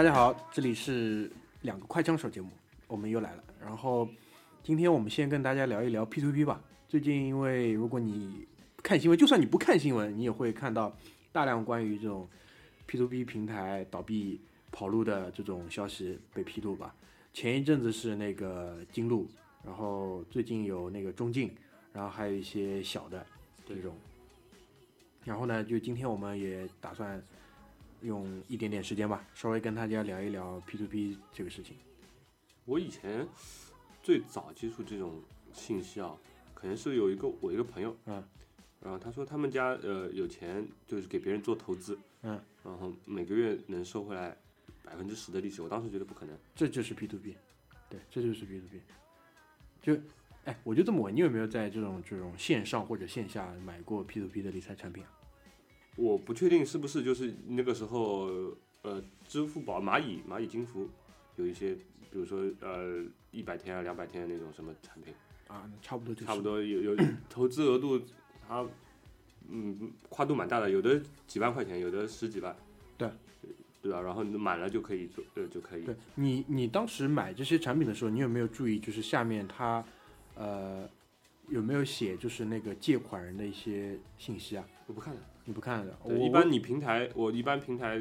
大家好，这里是两个快枪手节目，我们又来了。然后今天我们先跟大家聊一聊 P2P 吧。最近因为如果你看新闻，就算你不看新闻，你也会看到大量关于这种 P2P 平台倒闭、跑路的这种消息被披露吧。前一阵子是那个金鹿，然后最近有那个中晋，然后还有一些小的这种。然后呢，就今天我们也打算用一点点时间吧，稍微跟大家聊一聊 P to P 这个事情。我以前最早接触这种信息啊，可能是有一个我一个朋友，嗯，然后他说他们家呃有钱，就是给别人做投资，嗯，然后每个月能收回来百分之十的利息，我当时觉得不可能。这就是 P to P，对，这就是 P to P，。就，哎，我就这么问，你有没有在这种这种线上或者线下买过 P to P 的理财产品啊？我不确定是不是就是那个时候，呃，支付宝、蚂蚁、蚂蚁金服有一些，比如说呃一百天啊、两百天的那种什么产品，啊，差不多就是差不多有有 投资额度，它嗯跨度蛮大的，有的几万块钱，有的十几万，对对吧？然后你满了就可以做，呃就可以对你，你当时买这些产品的时候，你有没有注意，就是下面它，呃，有没有写就是那个借款人的一些信息啊？我不看的。你不看的，我一般你平台，我一般平台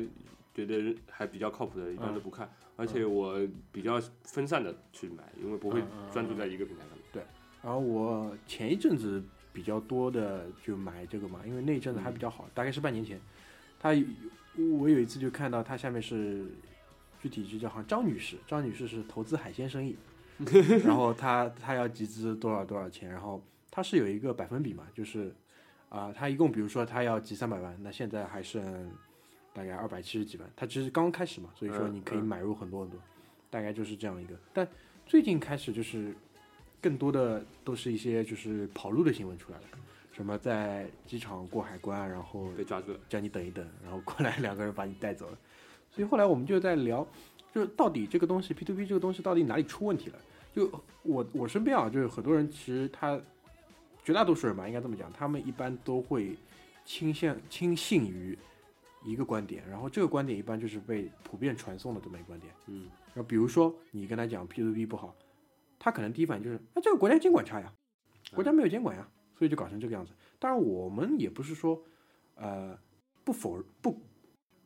觉得还比较靠谱的，一般都不看，而且我比较分散的去买，因为不会专注在一个平台上面。对然后我前一阵子比较多的就买这个嘛，因为那一阵子还比较好，大概是半年前。他有我有一次就看到他下面是具体就叫好像张女士，张女士是投资海鲜生意，然后她她要集资多少多少钱，然后她是有一个百分比嘛，就是啊、他一共比如说他要集三百万，那现在还剩大概二百七十几万，他只是刚开始嘛，所以说嗯你可以嗯买入很多很多，大概就是这样一个。但最近开始就是更多的都是一些就是跑路的新闻出来了，什么在机场过海关，然后被抓住了，叫你等一等，然后过来 两个人把你带走了。所以后来我们就在聊，就是到底这个东西 P to P 这个东西到底哪里出问题了？就我我身边啊，就是很多人其实他绝大多数人吧，应该这么讲，他们一般都会倾向轻信于一个观点，然后这个观点一般就是被普遍传送的这么一个观点。嗯，然后比如说你跟他讲 P to P 不好，他可能第一反应就是，那、这个国家监管差呀，国家没有监管呀，所以就搞成这个样子。当然我们也不是说，呃，不否不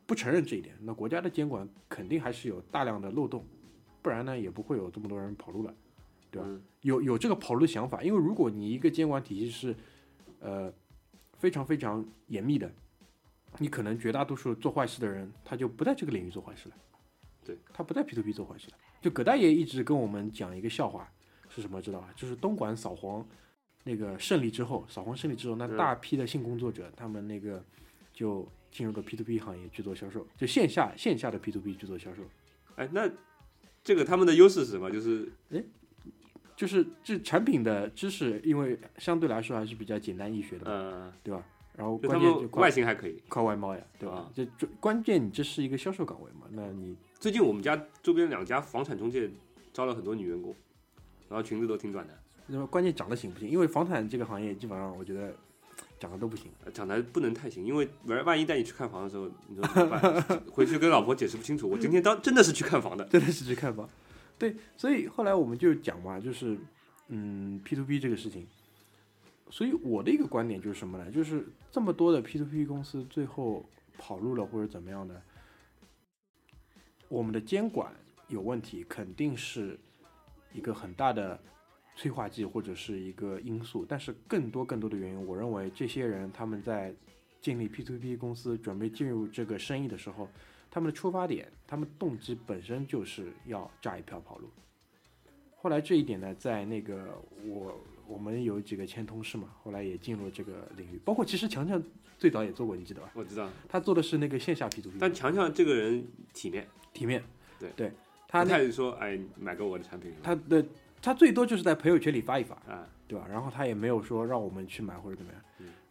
不承认这一点，那国家的监管肯定还是有大量的漏洞，不然呢也不会有这么多人跑路了。对吧嗯有有这个跑路的想法，因为如果你一个监管体系是，呃，非常非常严密的，你可能绝大多数做坏事的人，他就不在这个领域做坏事了。对，他不在 P to P 做坏事了。就葛大爷一直跟我们讲一个笑话，是什么知道吧？就是东莞扫黄那个胜利之后，扫黄胜利之后，那嗯大批的性工作者，他们那个就进入了 P to P 行业去做销售，就线下线下的 P to P 去做销售。哎，那这个他们的优势是什么？就是就是这产品的知识，因为相对来说还是比较简单易学的嘛，呃，对吧？然后关键就外形还可以。靠外貌呀，对吧啊？这这关键你这是一个销售岗位嘛，那你最近我们家周边两家房产中介招了很多女员工，然后裙子都挺短的，那么关键长得行不行？因为房产这个行业基本上我觉得长得都不行。呃长得不能太行，因为万万一带你去看房的时候，你说怎么办？回去跟老婆解释不清楚，我今天当真的是去看房的。真的是去看房。对，所以后来我们就讲嘛，就是嗯，P to P 这个事情。所以我的一个观点就是什么呢？就是这么多的 P to P 公司最后跑路了或者怎么样的，我们的监管有问题，肯定是一个很大的催化剂或者是一个因素。但是更多更多的原因，我认为这些人他们在建立 P to P 公司准备进入这个生意的时候，他们的出发点，他们动机本身就是要炸一票跑路。后来这一点呢，在那个我我们有几个前同事嘛，后来也进入这个领域，包括其实强强最早也做过，你记得吧？我知道，他做的是那个线下 P to P，但强强这个人体面，体面，对对，他不那太说哎买个我的产品他的他最多就是在朋友圈里发一发，啊，对吧？然后他也没有说让我们去买或者怎么样。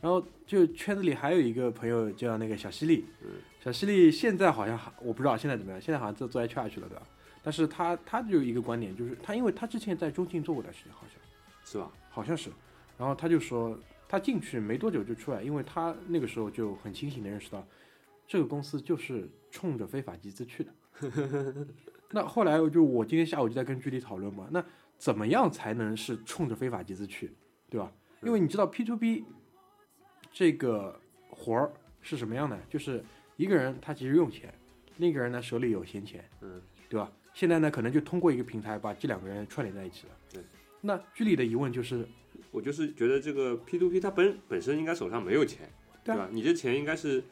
嗯然后就圈子里还有一个朋友叫那个小犀利，嗯小犀利现在好像还我不知道现在怎么样，现在好像做做 HR 去了，对吧？但是他他就有一个观点，就是他因为他之前在中信做过段时间，好像是吧？好像是，然后他就说他进去没多久就出来，因为他那个时候就很清醒的认识到，这个公司就是冲着非法集资去的。那后来就我今天下午就在跟居里讨论嘛，那怎么样才能是冲着非法集资去，对吧？因为你知道 P to P 这个活儿是什么样的，就是一个人他其实用钱，另一个人呢手里有闲钱，嗯，对吧？现在呢可能就通过一个平台把这两个人串联在一起了。对。那剧里的疑问就是，我就是觉得这个 P to P 它本本身应该手上没有钱，对啊吧？你这钱应该是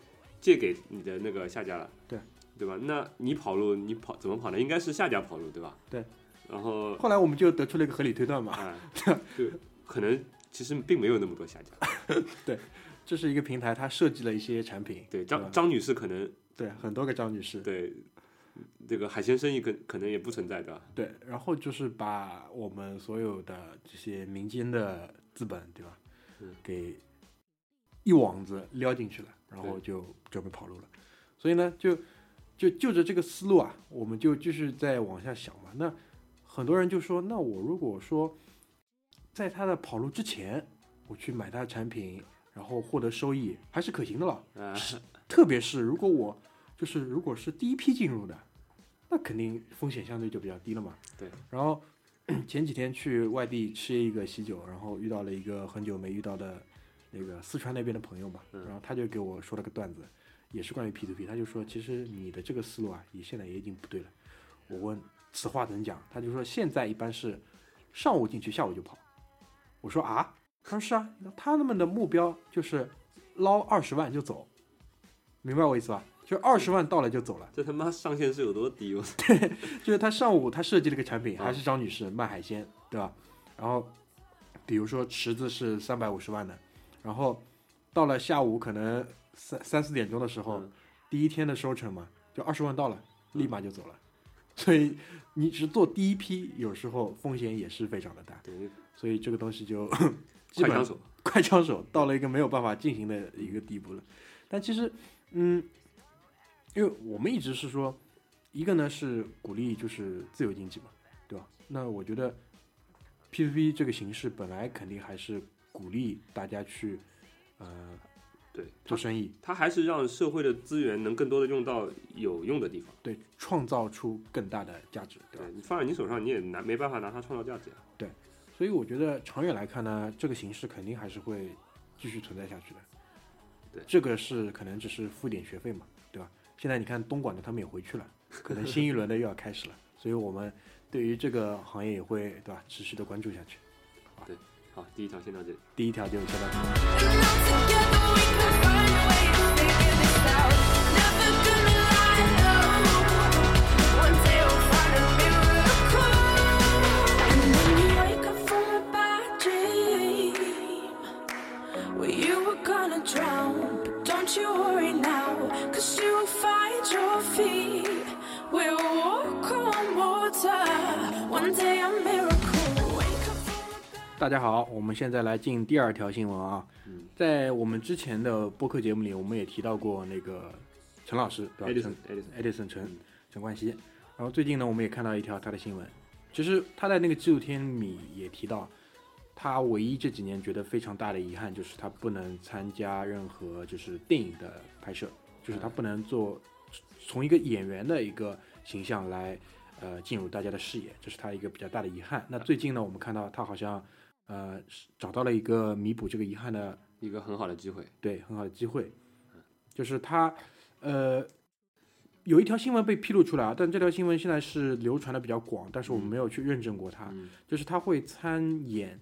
借给你的那个下家了，对对吧？那你跑路，你跑怎么跑呢？应该是下家跑路，对吧？对。然后后来我们就得出了一个合理推断嘛，啊，就可能其实并没有那么多下家。这是一个平台，它设计了一些产品，对，吧张张女士可能对，很多个张女士，对这个海鲜生意可可能也不存在，的？对，然后就是把我们所有的这些民间的资本，对吧？嗯给一网子撩进去了，然后就准备跑路了。所以呢，就就就着这个思路啊，我们就继续再往下想嘛。那很多人就说，那我如果说在他的跑路之前，我去买他的产品，然后获得收益，还是可行的了。啊、特别是如果我就是如果是第一批进入的，那肯定风险相对就比较低了嘛。对。然后 前几天去外地吃一个喜酒，然后遇到了一个很久没遇到的那个四川那边的朋友嘛，嗯然后他就给我说了个段子，也是关于 P to P，他就说其实你的这个思路啊，你现在也已经不对了。我问此话怎讲，他就说现在一般是上午进去，下午就跑。我说啊，他说是啊，他们的目标就是捞二十万就走，明白我意思吧？就二十万到了就走了。这他妈上限是有多低？我就是他上午他设计了个产品，啊还是张女士卖海鲜，对吧？然后比如说池子是三百五十万的，然后到了下午可能三三四点钟的时候，嗯第一天的收成嘛，就二十万到了，立马就走了。所以你只做第一批，有时候风险也是非常的大，对，所以这个东西就基本快枪手，快枪手到了一个没有办法进行的一个地步了。但其实，嗯，因为我们一直是说，一个呢是鼓励就是自由经济嘛，对吧？那我觉得 P to P 这个形式本来肯定还是鼓励大家去呃对，做生意，它还是让社会的资源能更多的用到有用的地方。对，创造出更大的价值，对吧对？你放在你手上，你也拿没办法拿它创造价值啊。所以我觉得长远来看呢，这个形式肯定还是会继续存在下去的。对这个是可能只是付点学费嘛，对吧？现在你看东莞的他们也回去了，可能新一轮的又要开始了，所以我们对于这个行业也会对吧持续的关注下去。对好，第一条先到这里。第一条就先到这里。大家好，我们现在来进第二条新闻啊。嗯在我们之前的播客节目里，我们也提到过那个陈老师，对吧？？Edison，Edison，Edison 陈嗯陈冠希。然后最近呢，我们也看到一条他的新闻，其实他在那个纪录片里也提到，他唯一这几年觉得非常大的遗憾就是他不能参加任何就是电影的拍摄，就是他不能做从一个演员的一个形象来呃进入大家的视野，这是他一个比较大的遗憾。那最近呢，我们看到他好像呃是找到了一个弥补这个遗憾的一个很好的机会。对，很好的机会，就是他，呃，有一条新闻被披露出来啊，但这条新闻现在是流传的比较广，但是我们没有去认证过它，嗯。就是他会参演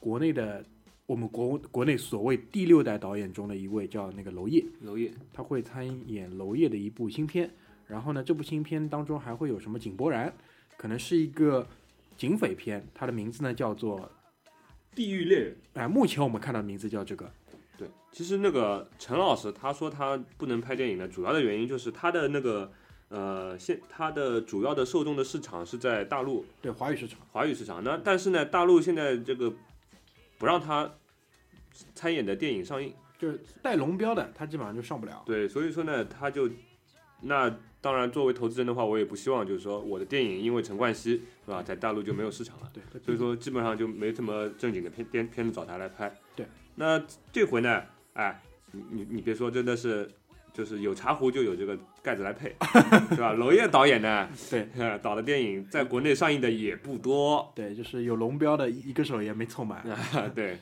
国内的我们国国内所谓第六代导演中的一位叫那个娄烨，娄烨，他会参演娄烨的一部新片，然后呢，这部新片当中还会有什么井柏然，可能是一个警匪片，它的名字呢叫做，地狱猎人。哎、目前我们看到的名字叫这个，对，其实那个陈老师他说他不能拍电影的主要的原因就是他的那个呃现他的主要的受众的市场是在大陆对华语市场。华语市场，那但是呢大陆现在这个不让他参演的电影上映，就是带龙标的，他基本上就上不了。对，所以说呢他就那当然作为投资人的话，我也不希望就是说我的电影因为陈冠希是吧在大陆就没有市场了。对，所以说基本上就没什么正经的片片片子找他来拍。对，那这回呢，哎，你你你别说，真的是就是有茶壶就有这个盖子来配，是吧？娄烨导演呢，对 呃导的电影在国内上映的也不多，对，就是有龙标的一个手也没凑满，对，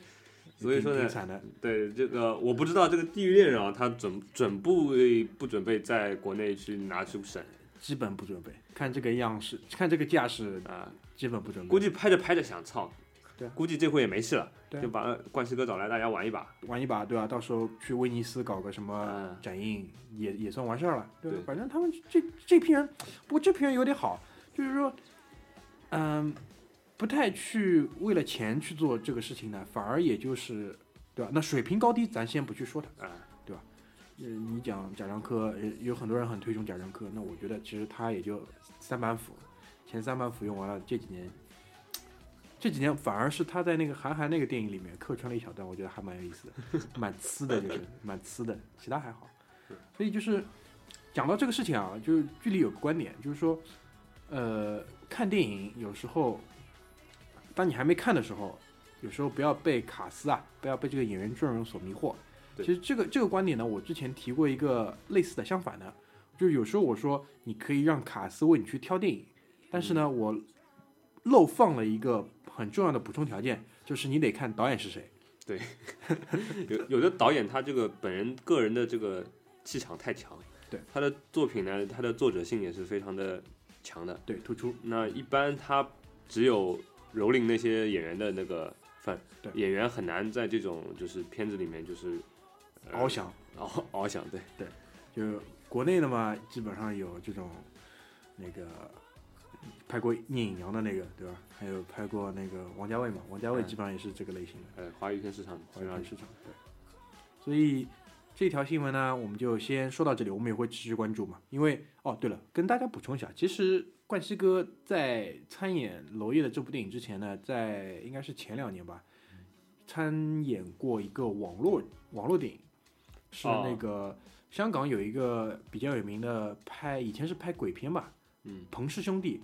所以说呢。对这个我不知道这个《地狱恋人》啊，他准准不不准备在国内去拿出审基本不准备，看这个样式，看这个架势，啊？基本不准备。估计拍着拍着想操，对啊估计这回也没戏了，对啊就把冠希哥找来，大家玩一把。玩一把，对吧、到时候去威尼斯搞个什么嗯展映，也也算完事儿了，对吧对反正他们这这批人，不过这批人有点好，就是说，嗯，不太去为了钱去做这个事情呢，反而也就是，对吧？那水平高低咱先不去说它，啊，呃，你讲贾樟柯，呃有很多人很推崇贾樟柯，那我觉得其实他也就三板斧，前三板斧用完了，这几年，这几年反而是他在那个韩寒那个电影里面客串了一小段，我觉得还蛮有意思的，蛮呲的，就是蛮呲的，其他还好。所以就是讲到这个事情啊，就是剧里有个观点，就是说，呃，看电影有时候，当你还没看的时候，有时候不要被卡斯啊，不要被这个演员阵容所迷惑。对其实这个这个观点呢，我之前提过一个类似的相反的，就是有时候我说你可以让卡斯为你去挑电影，但是呢，我漏放了一个很重要的补充条件，就是你得看导演是谁。对 有有的导演他这个本人个人的这个气场太强，对他的作品呢，他的作者性也是非常的强的。对，突出。那一般他只有蹂躏那些演员的那个份，对演员很难在这种就是片子里面就是呃翱翔，翱翱翔，对对，就国内的嘛，基本上有这种那个拍过《聂隐娘》的那个，对吧？还有拍过那个王家卫嘛，王家卫嗯基本上也是这个类型的。呃，华语片市场华语片市场。对，所以这条新闻呢，我们就先说到这里，我们也会持续关注嘛。因为哦，对了，跟大家补充一下，其实冠希哥在参演娄烨的这部电影之前呢，在应该是前两年吧，参演过一个网络网络电影，是哦那个、香港有一个比较有名的拍，以前是拍鬼片吧，嗯，彭氏兄弟，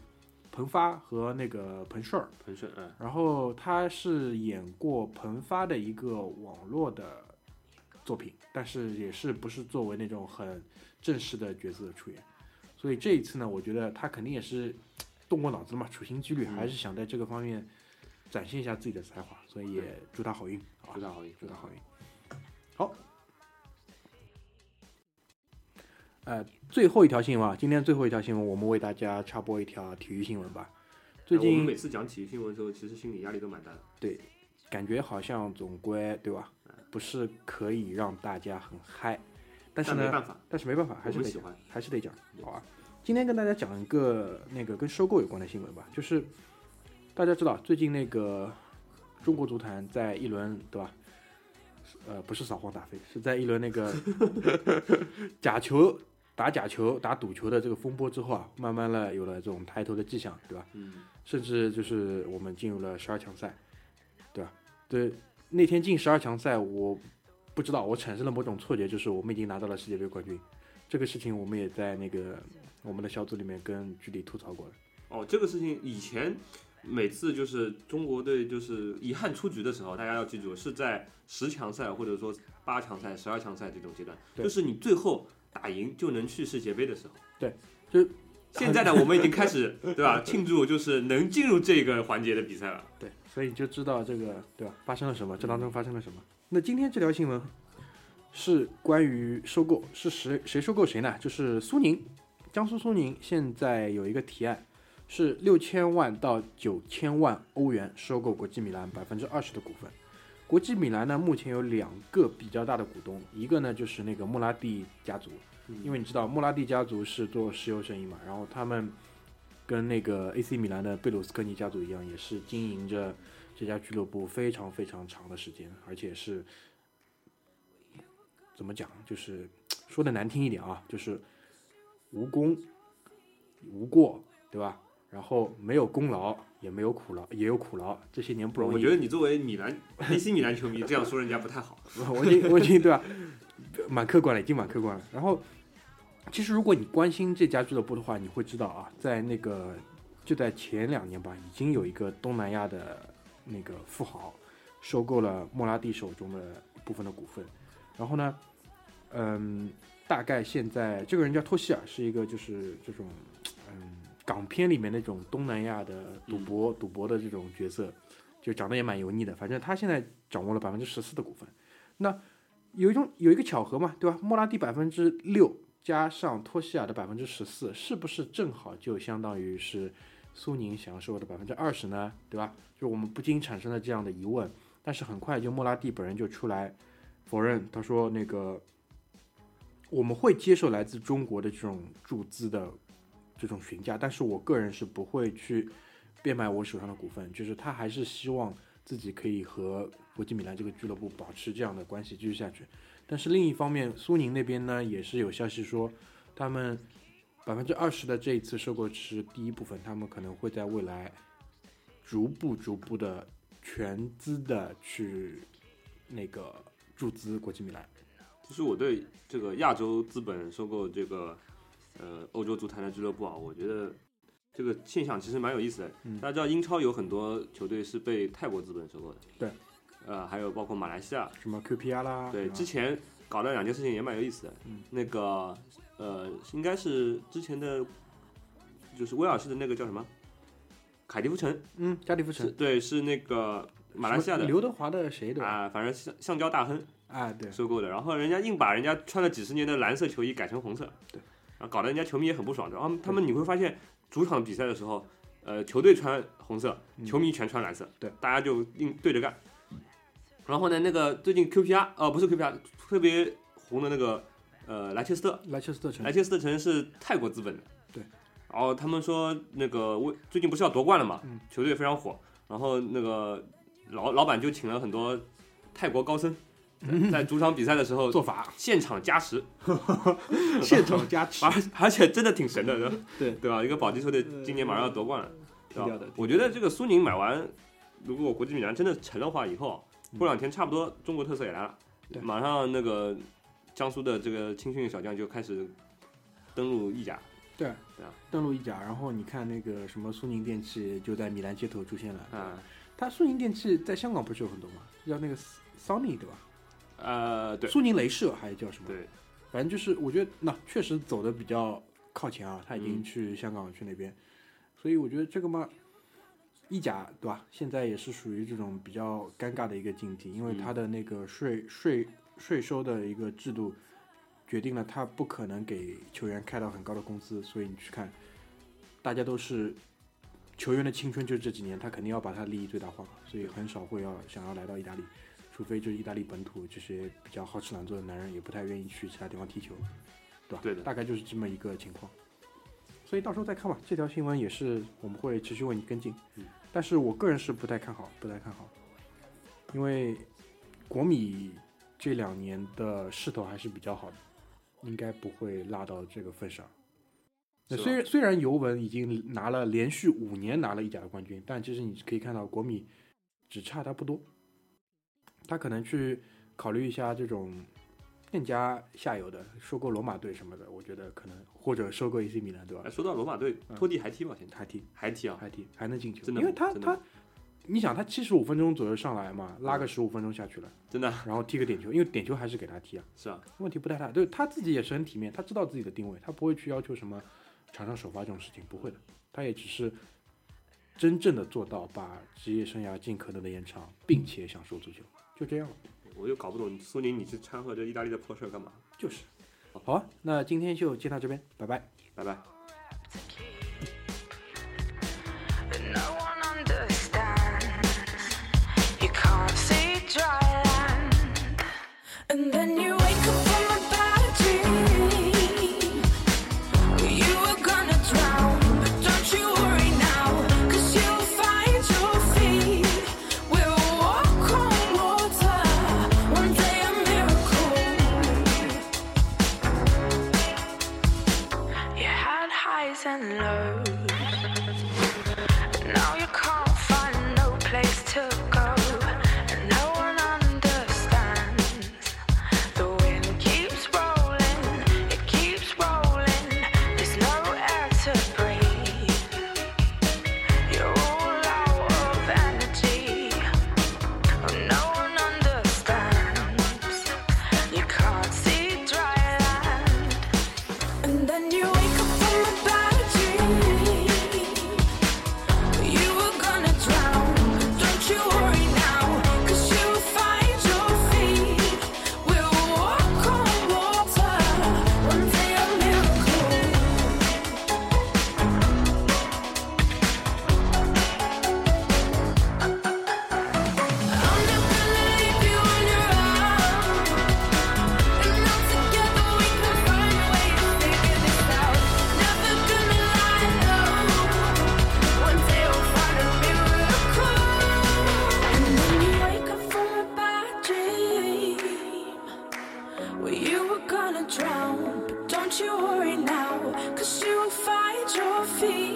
彭发和那个彭顺儿。彭顺，嗯，然后他是演过彭发的一个网络的作品，但是也是不是作为那种很正式的角色出演。所以这一次呢，我觉得他肯定也是动过脑子嘛，处心积虑，嗯还是想在这个方面展现一下自己的才华，所以也祝他好运，祝？他好运，祝他好运。好，呃，最后一条新闻啊，今天最后一条新闻，我们为大家插播一条体育新闻吧。最哎我们近每次讲体育新闻的时候，其实心理压力都蛮大的。对感觉好像总归对吧？不是可以让大家很嗨，但是呢，但没办法，但是没办法，还是得讲。还是得讲，好啊？今天跟大家讲一个那个跟收购有关的新闻吧，就是大家知道最近那个中国足坛在一轮对吧？呃，不是扫黄打非，是在一轮那个 假球打假球打赌球的这个风波之后啊，慢慢的有了这种抬头的迹象，对吧？嗯，甚至就是我们进入了十二强赛，对吧？对，那天进十二强赛，我不知道，我产生了某种错觉，就是我们已经拿到了世界杯冠军。这个事情我们也在那个我们的小组里面跟局里吐槽过了。哦，这个事情以前每次就是中国队就是遗憾出局的时候，大家要记住是在十强赛或者说八强赛、十二强赛这种阶段，就是你最后打赢就能去世界杯的时候。对，就现在呢，我们已经开始 对吧？庆祝就是能进入这个环节的比赛了。对，所以你就知道这个对吧？发生了什么？这当中发生了什么？那今天这条新闻是关于收购，是谁谁收购谁呢？就是苏宁，江苏苏宁现在有一个提案，是六千万到九千万欧元收购国际米兰百分之二十的股份。国际米兰呢，目前有两个比较大的股东，一个呢就是那个穆拉蒂家族，因为你知道穆拉蒂家族是做石油生意嘛，然后他们跟那个 AC 米兰的贝鲁斯科尼家族一样，也是经营着这家俱乐部非常非常长的时间，而且是怎么讲，就是说的难听一点啊，就是无功无过，对吧？然后没有功劳，也没有苦劳，也有苦劳，这些年不容易。我觉得你作为米兰 AC 米兰球迷这样说人家不太好。我已经我已经对吧，蛮客观了，已经蛮客观了。然后，其实如果你关心这家俱乐部的话，你会知道啊，在那个就在前两年吧，已经有一个东南亚的那个富豪收购了莫拉蒂手中的一部分的股份。然后呢，嗯，大概现在这个人叫托希尔，是一个就是这种嗯港片里面那种东南亚的赌博、赌博的这种角色，就长得也蛮油腻的。反正他现在掌握了百分之十四的股份。那有一种有一个巧合嘛，对吧？莫拉蒂百分之六加上托希尔的百分之十四，是不是正好就相当于是苏宁享受的百分之二十呢？对吧？就我们不禁产生了这样的疑问。但是很快就莫拉蒂本人就出来否认，他说那个我们会接受来自中国的这种注资的这种询价，但是我个人是不会去变卖我手上的股份，就是他还是希望自己可以和国际米兰这个俱乐部保持这样的关系继续下去。但是另一方面，苏宁那边呢也是有消息说，他们百分之二十的这一次收购是第一部分，他们可能会在未来逐步逐步的全资的去那个注资国际米兰。其实我对这个亚洲资本收购这个呃欧洲足坛的俱乐部啊，我觉得这个现象其实蛮有意思的。嗯大家知道英超有很多球队是被泰国资本收购的，对，呃，还有包括马来西亚，什么 QPR 啦，对，之前搞的两件事情也蛮有意思的。嗯那个呃，应该是之前的，就是威尔士的那个叫什么？凯迪夫城嗯，加利福城，对，是那个马来西亚的刘德华的谁的？啊、反正橡橡胶大亨啊，对，收购的，然后人家硬把人家穿了几十年的蓝色球衣改成红色，对，然后搞得人家球迷也很不爽。然后他们你会发现，主场比赛的时候，呃，球队穿红色，嗯球迷全穿蓝色，对，大家就硬对着干。然后呢，那个最近 QPR 呃不是 QPR 特别红的那个呃莱切斯特，莱切斯特城莱，切斯特城是泰国资本的，对。然后他们说那个为最近不是要夺冠了嘛，嗯球队非常火，然后那个老老板就请了很多泰国高僧，在在主场比赛的时候做法现场加持，现场加持，而而且真的挺神的，对吧？对对吧？一个保级球队今年马上要夺冠了，对吧？我觉得这个苏宁买完，如果国际米兰真的成的话，以后嗯过两天差不多中国特色也来了对，马上那个江苏的这个青训小将就开始登陆意甲，对对啊，登陆意甲，然后你看那个什么苏宁电器就在米兰街头出现了，啊，它苏宁电器在香港不是有很多吗？叫那个 Sony 对吧？呃，对。苏宁镭射还是叫什么？对，反正就是我觉得那确实走的比较靠前啊，他已经嗯。去香港去那边，所以我觉得这个嘛，意甲对吧？现在也是属于这种比较尴尬的一个境地，因为嗯。它的那个税税税收的一个制度决定了他不可能给球员开到很高的工资，所以你去看，大家都是球员的青春就是这几年，他肯定要把他利益最大化，所以很少会要想要来到意大利。除非就是意大利本土这些比较好吃懒做的男人，也不太愿意去其他地方踢球，对吧？对的大概就是这么一个情况。所以到时候再看吧，这条新闻也是我们会持续为你跟进。嗯，但是我个人是不太看好，不太看好，因为国米这两年的势头还是比较好的，应该不会落到这个份上。那虽然虽然尤文已经拿了连续五年拿了意甲的冠军，但其实你可以看到国米只差他不多，他可能去考虑一下这种更加下游的收购罗马队什么的，我觉得可能或者收购 AC 米兰，对吧哎，？说到罗马队，嗯托蒂还踢吗？现在还踢还踢啊？还踢还能进球，真的因为他他你想他七十五分钟左右上来嘛，拉个嗯十五分钟下去了，真的然后踢个点球，因为点球还是给他踢啊，是啊，问题不太大。对他自己也是很体面，他知道自己的定位，他不会去要求什么场上首发这种事情，不会的。他也只是真正的做到把职业生涯尽可能的延长，并且享受足球，就这样了。我就搞不懂苏宁你去掺和这意大利的破事儿干嘛？就是。好啊，那今天就先到这边，拜拜。拜拜。Feet.